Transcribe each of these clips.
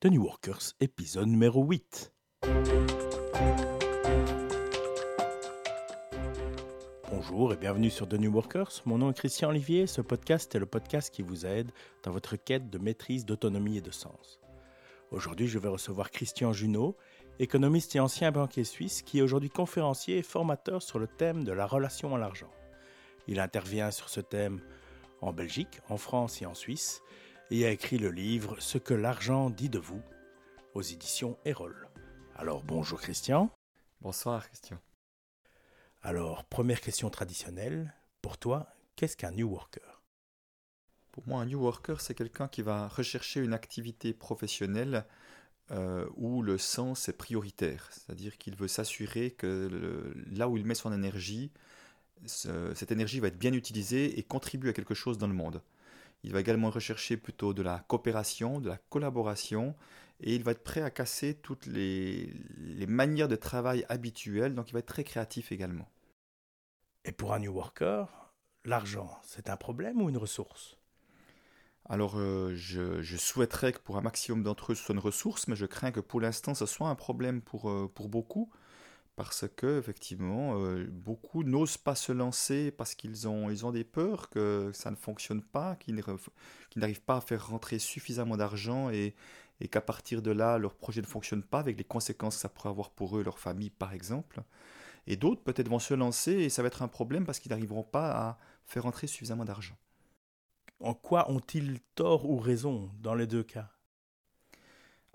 The New Workers, épisode numéro 8. Bonjour et bienvenue sur The New Workers. Mon nom est Christian Olivier. Ce podcast est le podcast qui vous aide dans votre quête de maîtrise, d'autonomie et de sens. Aujourd'hui, je vais recevoir Christian Junot, économiste et ancien banquier suisse, qui est aujourd'hui conférencier et formateur sur le thème de la relation à l'argent. Il intervient sur ce thème en Belgique, en France et en Suisse, et a écrit le livre Ce que l'argent dit de vous aux éditions Erol. Alors bonjour Christian. Bonsoir Christian. Alors première question traditionnelle, pour toi, qu'est-ce qu'un New Worker? Pour moi, un New Worker, c'est quelqu'un qui va rechercher une activité professionnelle euh, où le sens est prioritaire, c'est-à-dire qu'il veut s'assurer que là où il met son énergie, cette énergie va être bien utilisée et contribue à quelque chose dans le monde. Il va également rechercher plutôt de la coopération, de la collaboration, et il va être prêt à casser toutes les, manières de travail habituelles, donc il va être très créatif également. Et pour un New Worker, l'argent, c'est un problème ou une ressource? Alors, euh, je, souhaiterais que pour un maximum d'entre eux, ce soit une ressource, mais je crains que pour l'instant, ce soit un problème pour, euh, pour beaucoup parce que effectivement euh, beaucoup n'osent pas se lancer parce qu'ils ont ils ont des peurs que ça ne fonctionne pas qu'ils n'arrivent pas à faire rentrer suffisamment d'argent et, et qu'à partir de là leur projet ne fonctionne pas avec les conséquences que ça pourrait avoir pour eux leur famille par exemple. Et d'autres peut-être vont se lancer et ça va être un problème parce qu'ils n'arriveront pas à faire rentrer suffisamment d'argent. En quoi ont-ils tort ou raison dans les deux cas?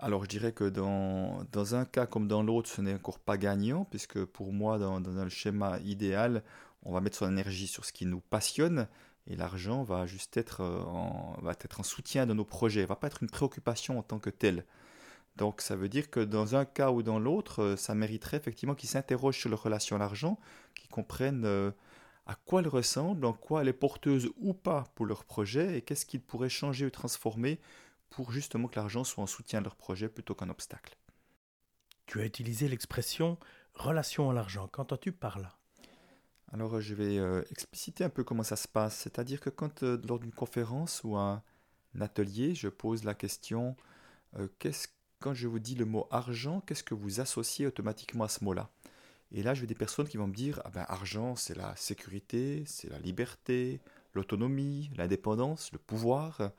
Alors je dirais que dans, dans un cas comme dans l'autre, ce n'est encore pas gagnant, puisque pour moi, dans, dans un schéma idéal, on va mettre son énergie sur ce qui nous passionne, et l'argent va juste être en, va être en soutien de nos projets, ne va pas être une préoccupation en tant que telle. Donc ça veut dire que dans un cas ou dans l'autre, ça mériterait effectivement qu'ils s'interrogent sur leur relation à l'argent, qu'ils comprennent euh, à quoi elle ressemble, en quoi elle est porteuse ou pas pour leur projet, et qu'est-ce qu'ils pourraient changer ou transformer pour justement que l'argent soit en soutien de leur projet plutôt qu'un obstacle. Tu as utilisé l'expression relation à l'argent. Qu'entends-tu par là? Alors je vais euh, expliciter un peu comment ça se passe. C'est-à-dire que quand euh, lors d'une conférence ou un, atelier, je pose la question euh, quand je vous dis le mot argent, qu'est-ce que vous associez automatiquement à ce mot-là? Et là, je vais des personnes qui vont me dire ah ben, argent, c'est la sécurité, c'est la liberté, l'autonomie, l'indépendance, le pouvoir.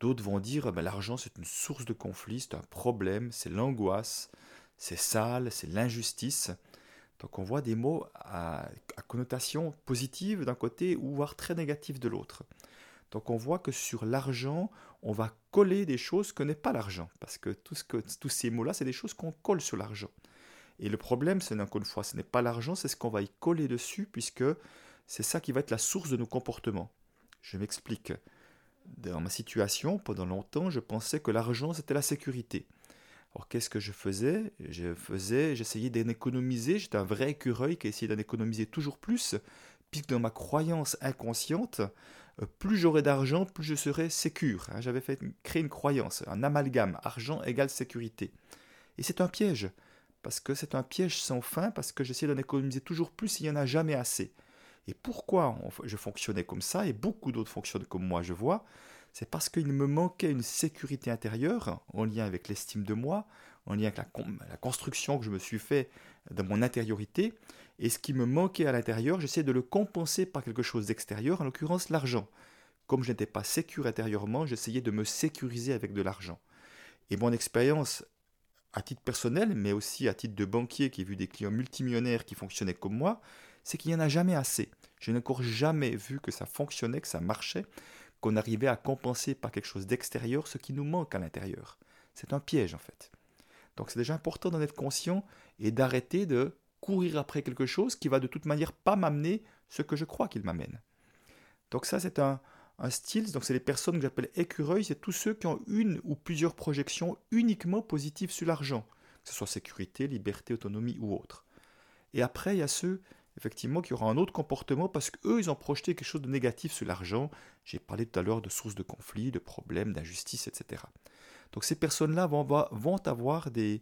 D'autres vont dire ben, l'argent c'est une source de conflit, c'est un problème, c'est l'angoisse, c'est sale, c'est l'injustice. Donc on voit des mots à, connotation positive d'un côté ou voire très négative de l'autre. Donc on voit que sur l'argent, on va coller des choses que n'est pas l'argent. Parce que, tous ces mots-là, c'est des choses qu'on colle sur l'argent. Et le problème, c'est encore une fois, ce n'est pas l'argent, c'est ce qu'on va y coller dessus, puisque c'est ça qui va être la source de nos comportements. Je m'explique dans ma situation, pendant longtemps, je pensais que l'argent, c'était la sécurité. Alors qu'est-ce que je faisais? Je faisais, j'essayais d'en économiser, j'étais un vrai écureuil qui essayait d'en économiser toujours plus, puisque dans ma croyance inconsciente, euh, plus j'aurais d'argent, plus je serais sécure. Hein. J'avais créer une croyance, un amalgame, argent égale sécurité. Et c'est un piège, parce que c'est un piège sans fin, parce que j'essayais d'en économiser toujours plus, il n'y en a jamais assez. Et pourquoi je fonctionnais comme ça, et beaucoup d'autres fonctionnent comme moi, je vois, c'est parce qu'il me manquait une sécurité intérieure en lien avec l'estime de moi, en lien avec la, construction que je me suis fait de mon intériorité, et ce qui me manquait à l'intérieur, j'essayais de le compenser par quelque chose d'extérieur, en l'occurrence l'argent. Comme je n'étais pas sécure intérieurement, j'essayais de me sécuriser avec de l'argent. Et mon expérience à titre personnel, mais aussi à titre de banquier qui a vu des clients multimillionnaires qui fonctionnaient comme moi, c'est qu'il n'y en a jamais assez. Je n'ai encore jamais vu que ça fonctionnait, que ça marchait, qu'on arrivait à compenser par quelque chose d'extérieur ce qui nous manque à l'intérieur. C'est un piège en fait. Donc c'est déjà important d'en être conscient et d'arrêter de courir après quelque chose qui va de toute manière pas m'amener ce que je crois qu'il m'amène. Donc ça c'est un, un style, donc c'est les personnes que j'appelle écureuils, c'est tous ceux qui ont une ou plusieurs projections uniquement positives sur l'argent, que ce soit sécurité, liberté, autonomie ou autre. Et après, il y a ceux effectivement, qu'il y aura un autre comportement parce qu'eux, ils ont projeté quelque chose de négatif sur l'argent. J'ai parlé tout à l'heure de sources de conflits, de problèmes, d'injustice, etc. Donc ces personnes-là vont, avoir des,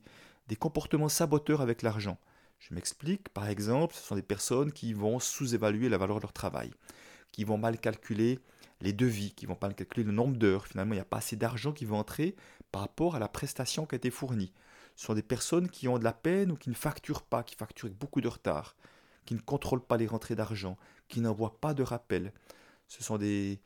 des comportements saboteurs avec l'argent. Je m'explique, par exemple, ce sont des personnes qui vont sous-évaluer la valeur de leur travail, qui vont mal calculer les devis, qui vont pas calculer le nombre d'heures. Finalement, il n'y a pas assez d'argent qui va entrer par rapport à la prestation qui a été fournie. Ce sont des personnes qui ont de la peine ou qui ne facturent pas, qui facturent avec beaucoup de retard, qui ne contrôlent pas les rentrées d'argent, qui n'envoient pas de rappel. Ce sont des,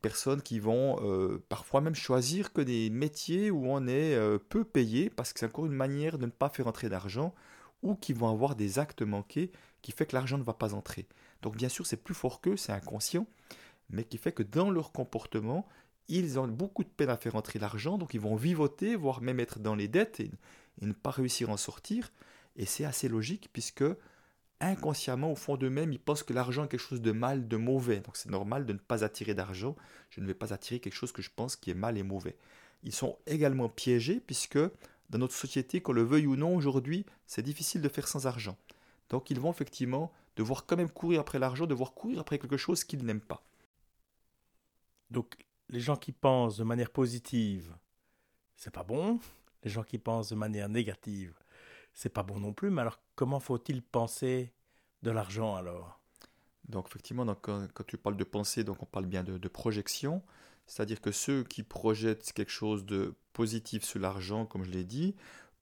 personnes qui vont euh, parfois même choisir que des métiers où on est euh, peu payé parce que c'est encore une manière de ne pas faire entrer d'argent ou qui vont avoir des actes manqués qui fait que l'argent ne va pas entrer. Donc bien sûr c'est plus fort qu'eux, c'est inconscient, mais qui fait que dans leur comportement, ils ont beaucoup de peine à faire entrer l'argent, donc ils vont vivoter, voire même être dans les dettes et, ne pas réussir à en sortir. Et c'est assez logique puisque inconsciemment, au fond d'eux-mêmes, ils pensent que l'argent est quelque chose de mal, de mauvais. Donc c'est normal de ne pas attirer d'argent. Je ne vais pas attirer quelque chose que je pense qui est mal et mauvais. Ils sont également piégés puisque dans notre société, qu'on le veuille ou non aujourd'hui, c'est difficile de faire sans argent. Donc ils vont effectivement devoir quand même courir après l'argent, devoir courir après quelque chose qu'ils n'aiment pas. Donc les gens qui pensent de manière positive, c'est pas bon. Les gens qui pensent de manière négative, c'est pas bon non plus. Mais alors, comment faut-il penser de l'argent alors? Donc, effectivement, quand, tu parles de pensée, donc on parle bien de, projection. C'est-à-dire que ceux qui projettent quelque chose de positif sur l'argent, comme je l'ai dit,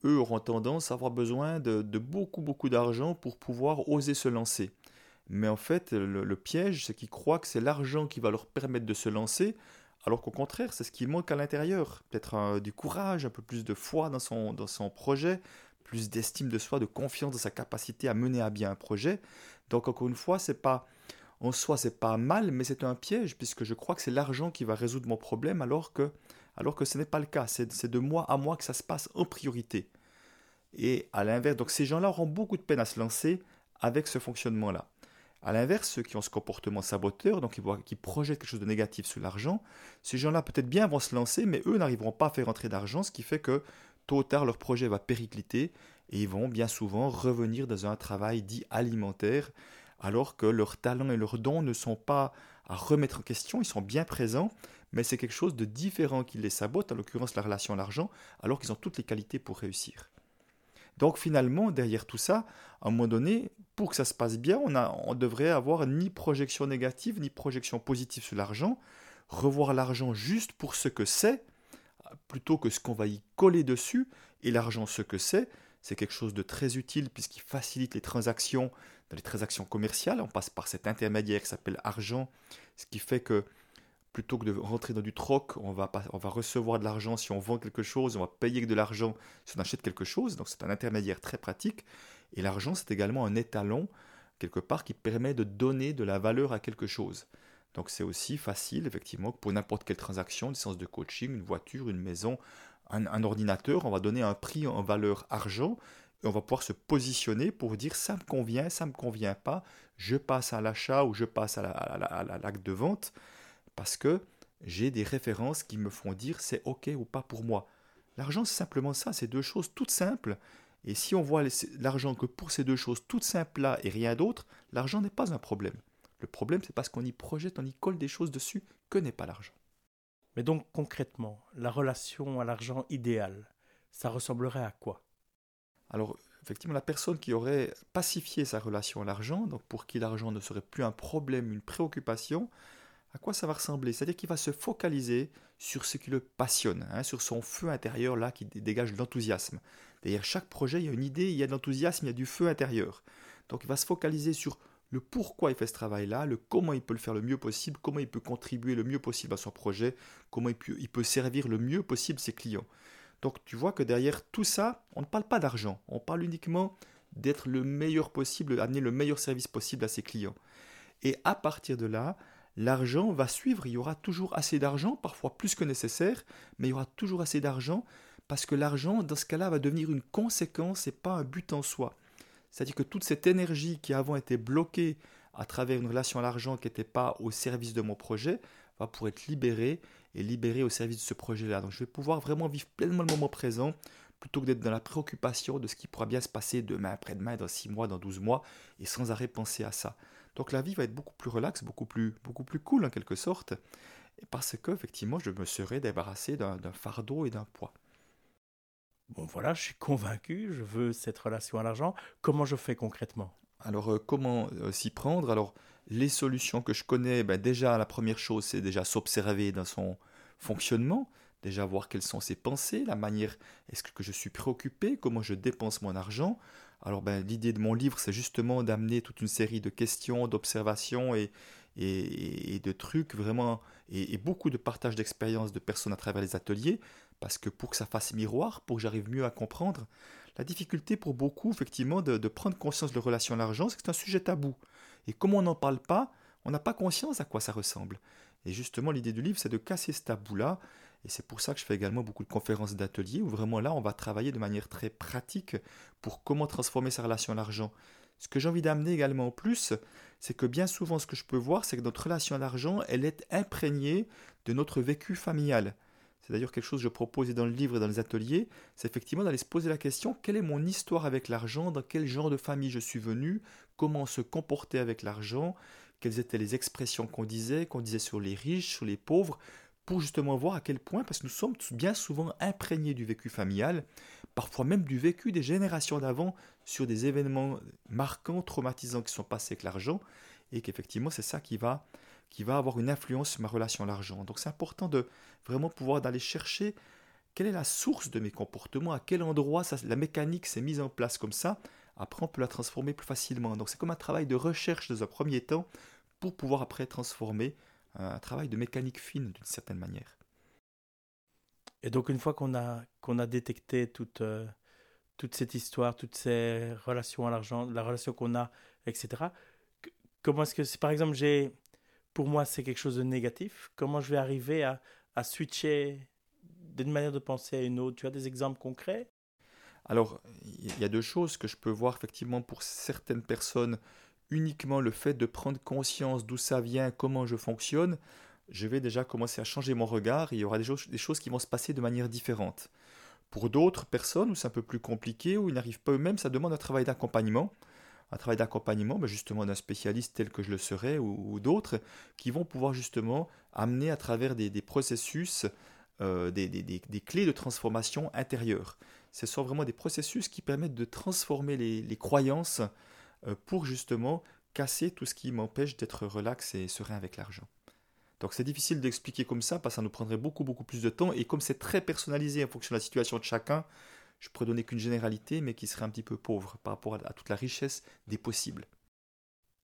eux auront tendance à avoir besoin de, beaucoup, beaucoup d'argent pour pouvoir oser se lancer. Mais en fait, le, le piège, c'est qu'ils croient que c'est l'argent qui va leur permettre de se lancer, alors qu'au contraire, c'est ce qui manque à l'intérieur. Peut-être du courage, un peu plus de foi dans son, dans son projet, plus d'estime de soi, de confiance dans sa capacité à mener à bien un projet. Donc encore une fois, c'est pas en soi c'est pas mal, mais c'est un piège puisque je crois que c'est l'argent qui va résoudre mon problème alors que alors que ce n'est pas le cas. C'est de moi à moi que ça se passe en priorité. Et à l'inverse, donc ces gens-là auront beaucoup de peine à se lancer avec ce fonctionnement-là. A l'inverse, ceux qui ont ce comportement saboteur, donc qui, projettent quelque chose de négatif sur l'argent, ces gens-là peut-être bien vont se lancer, mais eux n'arriveront pas à faire entrer d'argent, ce qui fait que tôt ou tard leur projet va péricliter et ils vont bien souvent revenir dans un travail dit alimentaire, alors que leurs talents et leurs dons ne sont pas à remettre en question, ils sont bien présents, mais c'est quelque chose de différent qui les sabote, en l'occurrence la relation à l'argent, alors qu'ils ont toutes les qualités pour réussir. Donc finalement, derrière tout ça, à un moment donné, pour que ça se passe bien, on, a, on devrait avoir ni projection négative ni projection positive sur l'argent, revoir l'argent juste pour ce que c'est, plutôt que ce qu'on va y coller dessus, et l'argent ce que c'est, c'est quelque chose de très utile puisqu'il facilite les transactions, dans les transactions commerciales, on passe par cet intermédiaire qui s'appelle argent, ce qui fait que plutôt que de rentrer dans du troc, on va, on va recevoir de l'argent si on vend quelque chose, on va payer de l'argent si on achète quelque chose. Donc c'est un intermédiaire très pratique. Et l'argent, c'est également un étalon, quelque part, qui permet de donner de la valeur à quelque chose. Donc c'est aussi facile, effectivement, pour n'importe quelle transaction, une séance de coaching, une voiture, une maison, un, ordinateur, on va donner un prix en valeur argent et on va pouvoir se positionner pour dire ça me convient, ça me convient pas, je passe à l'achat ou je passe à l'acte de vente parce que j'ai des références qui me font dire c'est OK ou pas pour moi. L'argent, c'est simplement ça, c'est deux choses toutes simples. Et si on voit l'argent que pour ces deux choses toutes simples-là et rien d'autre, l'argent n'est pas un problème. Le problème, c'est parce qu'on y projette, on y colle des choses dessus que n'est pas l'argent. Mais donc concrètement, la relation à l'argent idéale, ça ressemblerait à quoi? Alors, effectivement, la personne qui aurait pacifié sa relation à l'argent, donc pour qui l'argent ne serait plus un problème, une préoccupation, à quoi ça va ressembler? C'est-à-dire qu'il va se focaliser sur ce qui le passionne, hein, sur son feu intérieur là qui dégage de l'enthousiasme. Derrière chaque projet, il y a une idée, il y a de l'enthousiasme, il y a du feu intérieur. Donc il va se focaliser sur le pourquoi il fait ce travail-là, le comment il peut le faire le mieux possible, comment il peut contribuer le mieux possible à son projet, comment il peut, il peut servir le mieux possible ses clients. Donc tu vois que derrière tout ça, on ne parle pas d'argent, on parle uniquement d'être le meilleur possible, d'amener le meilleur service possible à ses clients. Et à partir de là, l'argent va suivre, il y aura toujours assez d'argent, parfois plus que nécessaire, mais il y aura toujours assez d'argent parce que l'argent, dans ce cas-là, va devenir une conséquence et pas un but en soi. C'est-à-dire que toute cette énergie qui avant était bloquée à travers une relation à l'argent qui n'était pas au service de mon projet, va pouvoir être libérée et libérée au service de ce projet-là. Donc je vais pouvoir vraiment vivre pleinement le moment présent plutôt que d'être dans la préoccupation de ce qui pourra bien se passer demain, après-demain, dans 6 mois, dans 12 mois, et sans arrêt penser à ça. Donc la vie va être beaucoup plus relaxe, beaucoup plus, beaucoup plus cool en quelque sorte, parce que effectivement je me serais débarrassé d'un fardeau et d'un poids. Bon voilà, je suis convaincu, je veux cette relation à l'argent. Comment je fais concrètement? Alors, comment s'y prendre? Alors, les solutions que je connais, ben déjà, la première chose, c'est déjà s'observer dans son fonctionnement, déjà voir quelles sont ses pensées, la manière, est-ce que je suis préoccupé, comment je dépense mon argent. Alors, ben, l'idée de mon livre, c'est justement d'amener toute une série de questions, d'observations et, et, de trucs vraiment, et, beaucoup de partage d'expériences de personnes à travers les ateliers, parce que pour que ça fasse miroir, pour que j'arrive mieux à comprendre, la difficulté pour beaucoup, effectivement, de, prendre conscience de la relation à l'argent, c'est que c'est un sujet tabou. Et comme on n'en parle pas, on n'a pas conscience à quoi ça ressemble. Et justement, l'idée du livre, c'est de casser ce tabou-là. Et c'est pour ça que je fais également beaucoup de conférences d'ateliers où vraiment là, on va travailler de manière très pratique pour comment transformer sa relation à l'argent. Ce que j'ai envie d'amener également en plus, c'est que bien souvent, ce que je peux voir, c'est que notre relation à l'argent, elle est imprégnée de notre vécu familial. C'est d'ailleurs quelque chose que je propose dans le livre et dans les ateliers, c'est effectivement d'aller se poser la question, quelle est mon histoire avec l'argent, dans quel genre de famille je suis venu, comment se comporter avec l'argent, quelles étaient les expressions qu'on disait, qu'on disait sur les riches, sur les pauvres, pour justement voir à quel point, parce que nous sommes bien souvent imprégnés du vécu familial, parfois même du vécu des générations d'avant sur des événements marquants, traumatisants qui sont passés avec l'argent, et qu'effectivement c'est ça qui va, qui va avoir une influence sur ma relation à l'argent. Donc c'est important de vraiment pouvoir d'aller chercher quelle est la source de mes comportements, à quel endroit la mécanique s'est mise en place comme ça, après, on peut la transformer plus facilement. Donc, c'est comme un travail de recherche dans un premier temps pour pouvoir après transformer euh, un travail de mécanique fine d'une certaine manière. Et donc, une fois qu'on a, a détecté toute, euh, toute cette histoire, toutes ces relations à l'argent, la relation qu'on a, etc., comment est-ce que, si par exemple, j'ai, pour moi, c'est quelque chose de négatif, comment je vais arriver à, switcher d'une manière de penser à une autre? Tu as des exemples concrets? Alors, il y a deux choses que je peux voir effectivement pour certaines personnes, uniquement le fait de prendre conscience d'où ça vient, comment je fonctionne, je vais déjà commencer à changer mon regard. Il y aura des choses, des choses qui vont se passer de manière différente. Pour d'autres personnes où c'est un peu plus compliqué, où ils n'arrivent pas eux-mêmes, ça demande un travail d'accompagnement. Un travail d'accompagnement, ben justement d'un spécialiste tel que je le serais ou, d'autres, qui vont pouvoir justement amener à travers des, processus euh, des, des, clés de transformation intérieure ce sont vraiment des processus qui permettent de transformer les, croyances euh, pour justement casser tout ce qui m'empêche d'être relax et serein avec l'argent. Donc c'est difficile d'expliquer comme ça parce que ça nous prendrait beaucoup beaucoup plus de temps et comme c'est très personnalisé en fonction de la situation de chacun, je pourrais donner qu'une généralité mais qui serait un petit peu pauvre par rapport à, toute la richesse des possibles.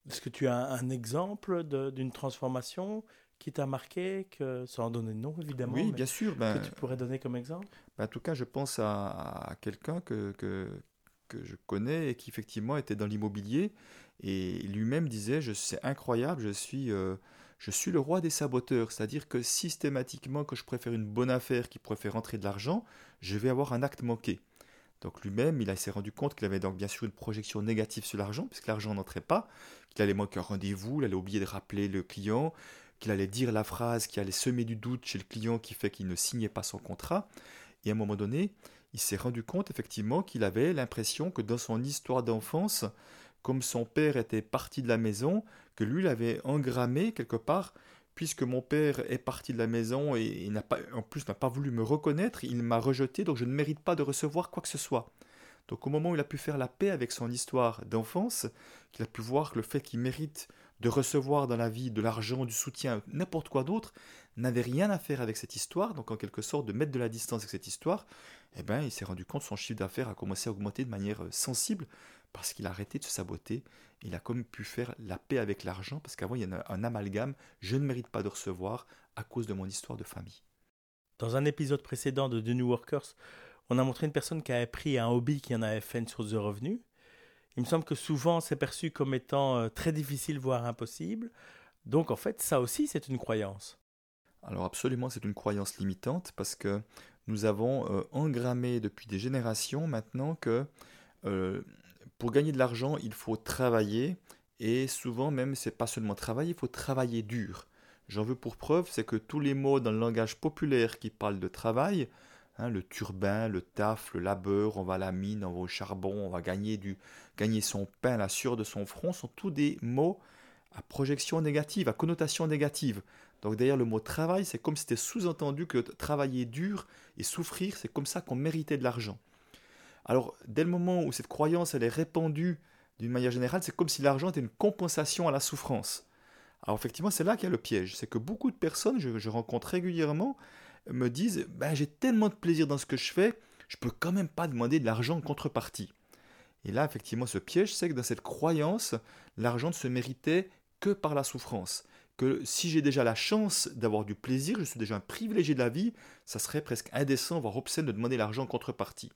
Est-ce que tu as un exemple d'une transformation qui t'a marqué, que, sans donner de nom évidemment, oui, bien sûr, ben, que tu pourrais donner comme exemple? ben, En tout cas, je pense à, quelqu'un que, que, que, je connais et qui effectivement était dans l'immobilier et lui-même disait, je c'est incroyable, je suis, euh, je suis le roi des saboteurs, c'est-à-dire que systématiquement, quand je préfère une bonne affaire qui faire rentrer de l'argent, je vais avoir un acte manqué. Donc lui-même, il s'est rendu compte qu'il avait donc bien sûr une projection négative sur l'argent, puisque l'argent n'entrait pas, qu'il allait manquer un rendez-vous, il allait oublier de rappeler le client, qu'il allait dire la phrase qui allait semer du doute chez le client qui fait qu'il ne signait pas son contrat. Et à un moment donné, il s'est rendu compte effectivement qu'il avait l'impression que dans son histoire d'enfance, comme son père était parti de la maison, que lui l'avait engrammé quelque part, puisque mon père est parti de la maison et, n'a pas, en plus n'a pas voulu me reconnaître, il m'a rejeté, donc je ne mérite pas de recevoir quoi que ce soit. Donc au moment où il a pu faire la paix avec son histoire d'enfance, qu'il a pu voir que le fait qu'il mérite de recevoir dans la vie de l'argent, du soutien, n'importe quoi d'autre, n'avait rien à faire avec cette histoire, donc en quelque sorte de mettre de la distance avec cette histoire, eh ben, il s'est rendu compte que son chiffre d'affaires a commencé à augmenter de manière euh, sensible parce qu'il a arrêté de se saboter. Il a comme pu faire la paix avec l'argent parce qu'avant il y a un amalgame, je ne mérite pas de recevoir à cause de mon histoire de famille. Dans un épisode précédent de The New Workers, on a montré une personne qui avait pris un hobby qui en avait fait une source de revenus il me semble que souvent c'est perçu comme étant euh, très difficile, voire impossible. Donc en fait, ça aussi, c'est une croyance. Alors absolument, c'est une croyance limitante parce que nous avons euh, engrammé depuis des générations maintenant que euh, pour gagner de l'argent, il faut travailler et souvent même, c'est pas seulement travailler, il faut travailler dur. J'en veux pour preuve, c'est que tous les mots dans le langage populaire qui parlent de travail Hein, le turbin, le taf, le labeur, on va à la mine, on va au charbon, on va gagner, du, gagner son pain, la sueur de son front, sont tous des mots à projection négative, à connotation négative. Donc derrière le mot travail, c'est comme si c'était sous-entendu que travailler dur et souffrir, c'est comme ça qu'on méritait de l'argent. Alors dès le moment où cette croyance elle est répandue d'une manière générale, c'est comme si l'argent était une compensation à la souffrance. Alors effectivement, c'est là qu'il y a le piège. C'est que beaucoup de personnes, je, je rencontre régulièrement, me disent, ben, j'ai tellement de plaisir dans ce que je fais, je peux quand même pas demander de l'argent en contrepartie. Et là, effectivement, ce piège, c'est que dans cette croyance, l'argent ne se méritait que par la souffrance. Que si j'ai déjà la chance d'avoir du plaisir, je suis déjà un privilégié de la vie, ça serait presque indécent, voire obscène de demander l'argent en contrepartie.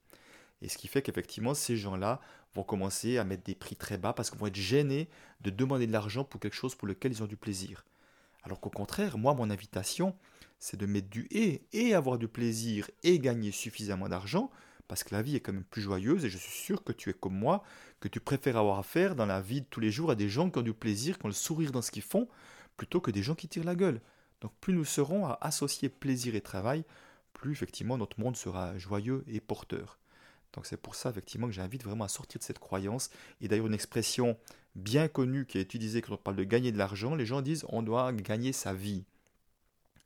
Et ce qui fait qu'effectivement, ces gens-là vont commencer à mettre des prix très bas parce qu'ils vont être gênés de demander de l'argent pour quelque chose pour lequel ils ont du plaisir. Alors qu'au contraire, moi, mon invitation, c'est de mettre du et et avoir du plaisir et gagner suffisamment d'argent parce que la vie est quand même plus joyeuse et je suis sûr que tu es comme moi, que tu préfères avoir affaire dans la vie de tous les jours à des gens qui ont du plaisir, qui ont le sourire dans ce qu'ils font, plutôt que des gens qui tirent la gueule. Donc plus nous serons à associer plaisir et travail, plus effectivement notre monde sera joyeux et porteur. Donc c'est pour ça effectivement que j'invite vraiment à sortir de cette croyance. Et d'ailleurs une expression bien connue qui est utilisée quand on parle de gagner de l'argent, les gens disent on doit gagner sa vie.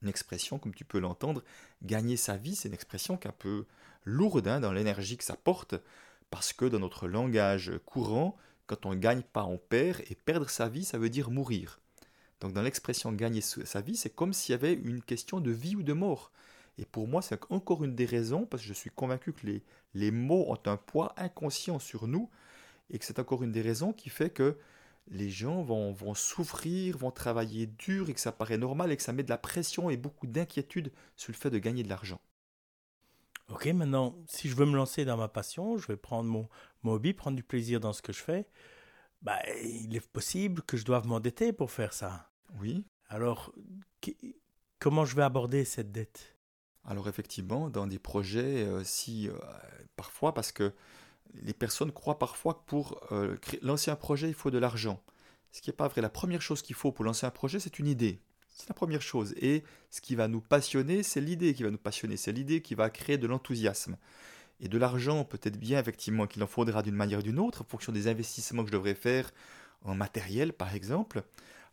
Une expression, comme tu peux l'entendre, gagner sa vie, c'est une expression qui est un peu lourde hein, dans l'énergie que ça porte, parce que dans notre langage courant, quand on ne gagne pas, on perd, et perdre sa vie, ça veut dire mourir. Donc dans l'expression gagner sa vie, c'est comme s'il y avait une question de vie ou de mort. Et pour moi, c'est encore une des raisons, parce que je suis convaincu que les, les mots ont un poids inconscient sur nous, et que c'est encore une des raisons qui fait que les gens vont, vont souffrir, vont travailler dur, et que ça paraît normal, et que ça met de la pression et beaucoup d'inquiétude sur le fait de gagner de l'argent. Ok, maintenant, si je veux me lancer dans ma passion, je vais prendre mon, hobby, prendre du plaisir dans ce que je fais. Bah, il est possible que je doive m'endetter pour faire ça. Oui. Alors, comment je vais aborder cette dette? Alors effectivement, dans des projets, euh, si euh, parfois, parce que les personnes croient parfois que pour euh, lancer un projet, il faut de l'argent. Ce qui n'est pas vrai. La première chose qu'il faut pour lancer un projet, c'est une idée. C'est la première chose. Et ce qui va nous passionner, c'est l'idée qui va nous passionner, c'est l'idée qui va créer de l'enthousiasme. Et de l'argent, peut-être bien effectivement qu'il en faudra d'une manière ou d'une autre, en fonction des investissements que je devrais faire en matériel, par exemple.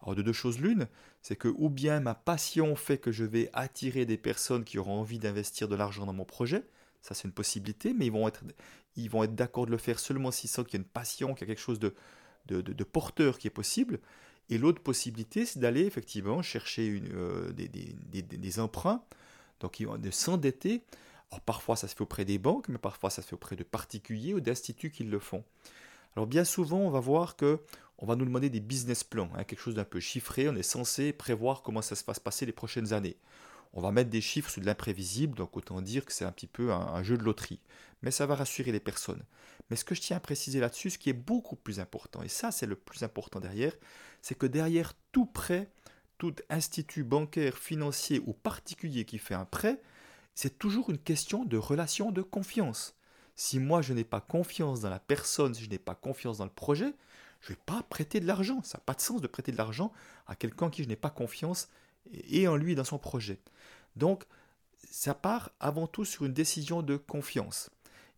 Alors de deux choses l'une, c'est que ou bien ma passion fait que je vais attirer des personnes qui auront envie d'investir de l'argent dans mon projet, ça c'est une possibilité, mais ils vont être, d'accord de le faire seulement s'ils sentent qu'il y a une passion, qu'il y a quelque chose de, porteur qui est possible. Et l'autre possibilité, c'est d'aller effectivement chercher euh, des, des, emprunts, donc de s'endetter. Alors parfois ça se fait auprès des banques, mais parfois ça se fait auprès de particuliers ou d'instituts qui le font. Alors bien souvent, on va voir que on va nous demander des business plans, hein, quelque chose d'un peu chiffré. On est censé prévoir comment ça se va se passer les prochaines années. On va mettre des chiffres sur de l'imprévisible, donc autant dire que c'est un petit peu un, jeu de loterie. Mais ça va rassurer les personnes. Mais ce que je tiens à préciser là-dessus, ce qui est beaucoup plus important, et ça c'est le plus important derrière, c'est que derrière tout prêt, tout institut bancaire, financier ou particulier qui fait un prêt, c'est toujours une question de relation de confiance. Si moi je n'ai pas confiance dans la personne, si je n'ai pas confiance dans le projet, je ne vais pas prêter de l'argent. Ça n'a pas de sens de prêter de l'argent à quelqu'un qui je n'ai pas confiance et en lui et dans son projet. Donc, ça part avant tout sur une décision de confiance.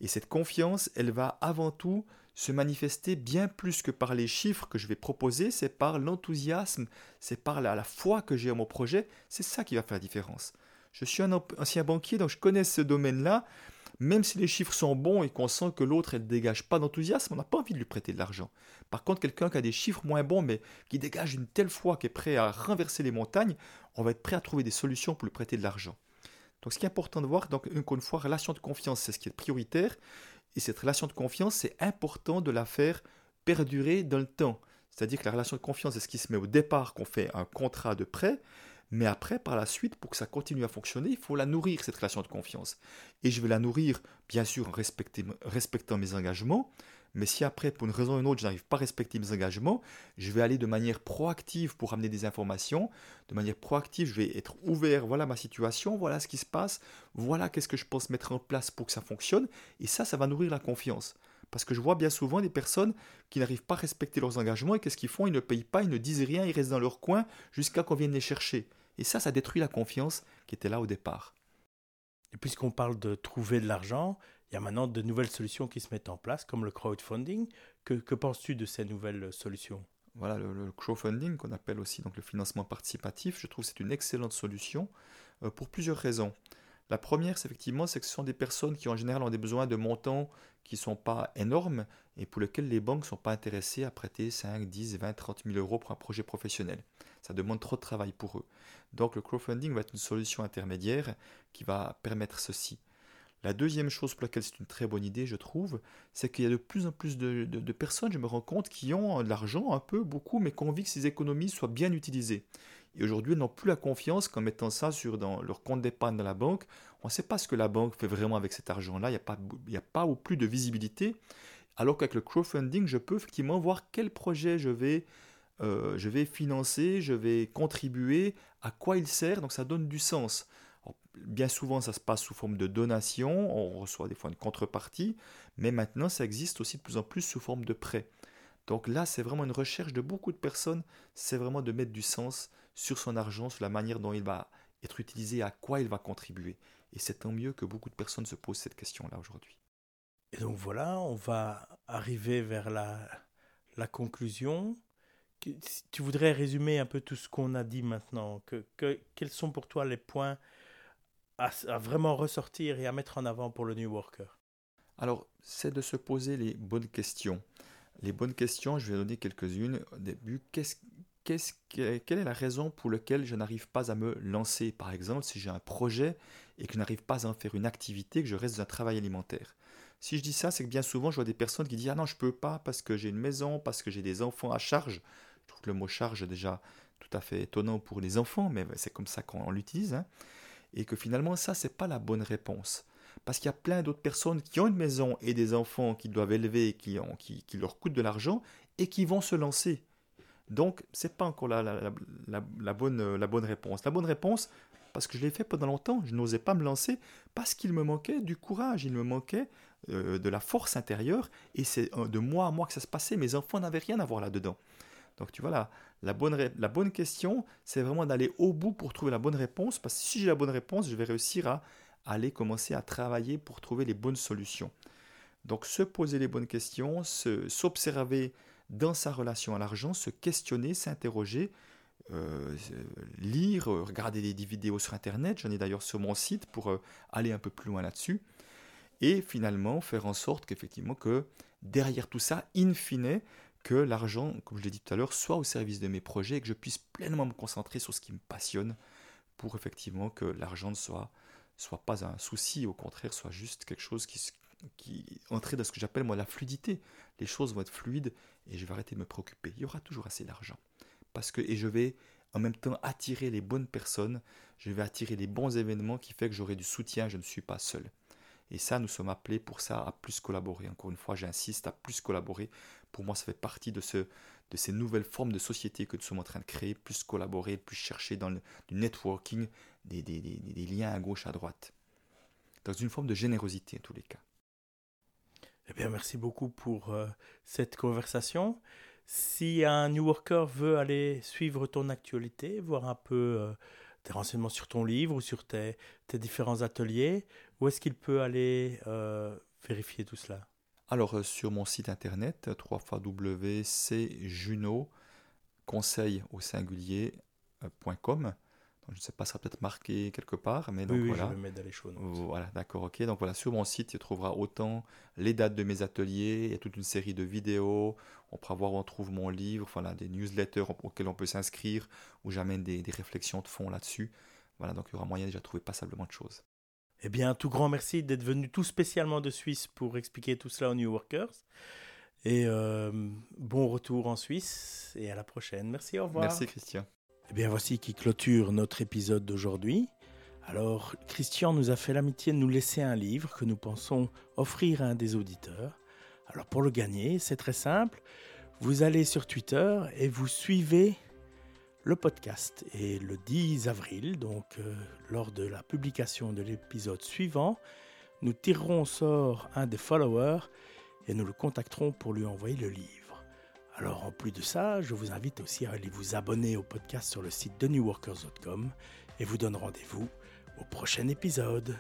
Et cette confiance, elle va avant tout se manifester bien plus que par les chiffres que je vais proposer, c'est par l'enthousiasme, c'est par la, foi que j'ai en mon projet, c'est ça qui va faire la différence. Je suis un ancien banquier, donc je connais ce domaine-là. Même si les chiffres sont bons et qu'on sent que l'autre ne dégage pas d'enthousiasme, on n'a pas envie de lui prêter de l'argent. Par contre, quelqu'un qui a des chiffres moins bons, mais qui dégage une telle foi, qui est prêt à renverser les montagnes, on va être prêt à trouver des solutions pour lui prêter de l'argent. Donc ce qui est important de voir, donc une fois, relation de confiance, c'est ce qui est prioritaire. Et cette relation de confiance, c'est important de la faire perdurer dans le temps. C'est-à-dire que la relation de confiance, c'est ce qui se met au départ qu'on fait un contrat de prêt, mais après, par la suite, pour que ça continue à fonctionner, il faut la nourrir, cette relation de confiance. Et je vais la nourrir, bien sûr, en respectant mes engagements, mais si après, pour une raison ou une autre, je n'arrive pas à respecter mes engagements, je vais aller de manière proactive pour amener des informations. De manière proactive, je vais être ouvert. Voilà ma situation, voilà ce qui se passe, voilà qu'est-ce que je pense mettre en place pour que ça fonctionne. Et ça, ça va nourrir la confiance. Parce que je vois bien souvent des personnes qui n'arrivent pas à respecter leurs engagements et qu'est-ce qu'ils font? Ils ne payent pas, ils ne disent rien, ils restent dans leur coin jusqu'à qu'on vienne les chercher. Et ça, ça détruit la confiance qui était là au départ. Et puisqu'on parle de trouver de l'argent, il y a maintenant de nouvelles solutions qui se mettent en place, comme le crowdfunding. Que, penses-tu de ces nouvelles solutions? Voilà, le, crowdfunding, qu'on appelle aussi donc le financement participatif, je trouve que c'est une excellente solution euh, pour plusieurs raisons. La première, c'est effectivement, c'est que ce sont des personnes qui en général ont des besoins de montants qui ne sont pas énormes et pour lesquels les banques ne sont pas intéressées à prêter 5, 10, 20, 30 000 euros pour un projet professionnel. Ça demande trop de travail pour eux. Donc le crowdfunding va être une solution intermédiaire qui va permettre ceci. La deuxième chose pour laquelle c'est une très bonne idée, je trouve, c'est qu'il y a de plus en plus de, personnes, je me rends compte, qui ont de l'argent, un peu, beaucoup, mais qui ont que ces économies soient bien utilisées. Et aujourd'hui, ils n'ont plus la confiance qu'en mettant ça sur dans leur compte d'épargne dans la banque, on ne sait pas ce que la banque fait vraiment avec cet argent-là, il n'y a, a pas ou plus de visibilité. Alors qu'avec le crowdfunding, je peux effectivement voir quel projet je vais, euh, je vais financer, je vais contribuer, à quoi il sert, donc ça donne du sens bien souvent, ça se passe sous forme de donation, on reçoit des fois une contrepartie, mais maintenant, ça existe aussi de plus en plus sous forme de prêt. Donc là, c'est vraiment une recherche de beaucoup de personnes, c'est vraiment de mettre du sens sur son argent, sur la manière dont il va être utilisé, à quoi il va contribuer. Et c'est tant mieux que beaucoup de personnes se posent cette question-là aujourd'hui. Et donc voilà, on va arriver vers la, la conclusion. Tu voudrais résumer un peu tout ce qu'on a dit maintenant que, Quels sont pour toi les points à, vraiment ressortir et à mettre en avant pour le New Worker? Alors, c'est de se poser les bonnes questions. Les bonnes questions, je vais donner quelques-unes au début. Qu'est-ce, quelle est la raison pour laquelle je n'arrive pas à me lancer? Par exemple, si j'ai un projet et que je n'arrive pas à en faire une activité, que je reste dans un travail alimentaire. Si je dis ça, c'est que bien souvent, je vois des personnes qui disent Ah non, je ne peux pas parce que j'ai une maison, parce que j'ai des enfants à charge. Je trouve que le mot charge est déjà tout à fait étonnant pour les enfants, mais c'est comme ça qu'on l'utilise. Hein et que finalement ça c'est pas la bonne réponse. Parce qu'il y a plein d'autres personnes qui ont une maison et des enfants qui doivent élever, qui, ont, qui, leur coûtent de l'argent et qui vont se lancer. Donc c'est pas encore la, bonne, la bonne réponse. La bonne réponse, parce que je l'ai fait pendant longtemps, je n'osais pas me lancer parce qu'il me manquait du courage, il me manquait euh, de la force intérieure et c'est euh, de mois à mois que ça se passait. Mes enfants n'avaient rien à voir là-dedans. Donc tu vois, la, bonne question, c'est vraiment d'aller au bout pour trouver la bonne réponse, parce que si j'ai la bonne réponse, je vais réussir à, aller commencer à travailler pour trouver les bonnes solutions. Donc se poser les bonnes questions, s'observer dans sa relation à l'argent, se questionner, s'interroger, euh, lire, regarder des vidéos sur Internet, j'en ai d'ailleurs sur mon site pour euh, aller un peu plus loin là-dessus, et finalement faire en sorte qu'effectivement que derrière tout ça, in fine, que l'argent, comme je l'ai dit tout à l'heure, soit au service de mes projets et que je puisse pleinement me concentrer sur ce qui me passionne pour effectivement que l'argent ne soit, soit pas un souci, au contraire, soit juste quelque chose qui, qui dans ce que j'appelle moi la fluidité. Les choses vont être fluides et je vais arrêter de me préoccuper. Il y aura toujours assez d'argent. Parce que, et je vais en même temps attirer les bonnes personnes, je vais attirer les bons événements qui fait que j'aurai du soutien, je ne suis pas seul. Et ça, nous sommes appelés pour ça à plus collaborer. Encore une fois, j'insiste à plus collaborer pour moi, ça fait partie de, ce, de ces nouvelles formes de société que nous sommes en train de créer, plus collaborer, plus chercher dans le networking, des, des, des, liens à gauche, à droite. Dans une forme de générosité, en tous les cas. Eh bien, merci beaucoup pour euh, cette conversation. Si un New Worker veut aller suivre ton actualité, voir un peu euh, tes renseignements sur ton livre ou sur tes, tes différents ateliers, où est-ce qu'il peut aller euh, vérifier tout cela? Alors euh, sur mon site internet www.cjuno conseil au singulier.com. Euh, je ne sais pas, ça sera peut-être marqué quelque part, mais donc oui, voilà. je vais mettre dans les shows Voilà, d'accord, ok. Donc voilà, sur mon site, tu trouveras autant les dates de mes ateliers, il y a toute une série de vidéos, on pourra voir où on trouve mon livre, voilà, des newsletters auxquels on peut s'inscrire, où j'amène des, des réflexions de fond là-dessus. Voilà, donc il y aura moyen déjà de trouver passablement de choses. Eh bien, un tout grand merci d'être venu tout spécialement de Suisse pour expliquer tout cela aux New Workers. Et euh, bon retour en Suisse et à la prochaine. Merci, au revoir. Merci Christian. Eh bien, voici qui clôture notre épisode d'aujourd'hui. Alors, Christian nous a fait l'amitié de nous laisser un livre que nous pensons offrir à un des auditeurs. Alors, pour le gagner, c'est très simple. Vous allez sur Twitter et vous suivez le podcast. Et le 10 avril, donc euh, lors de la publication de l'épisode suivant, nous tirerons au sort un des followers et nous le contacterons pour lui envoyer le livre. Alors en plus de ça, je vous invite aussi à aller vous abonner au podcast sur le site de newworkers.com et vous donne rendez-vous au prochain épisode.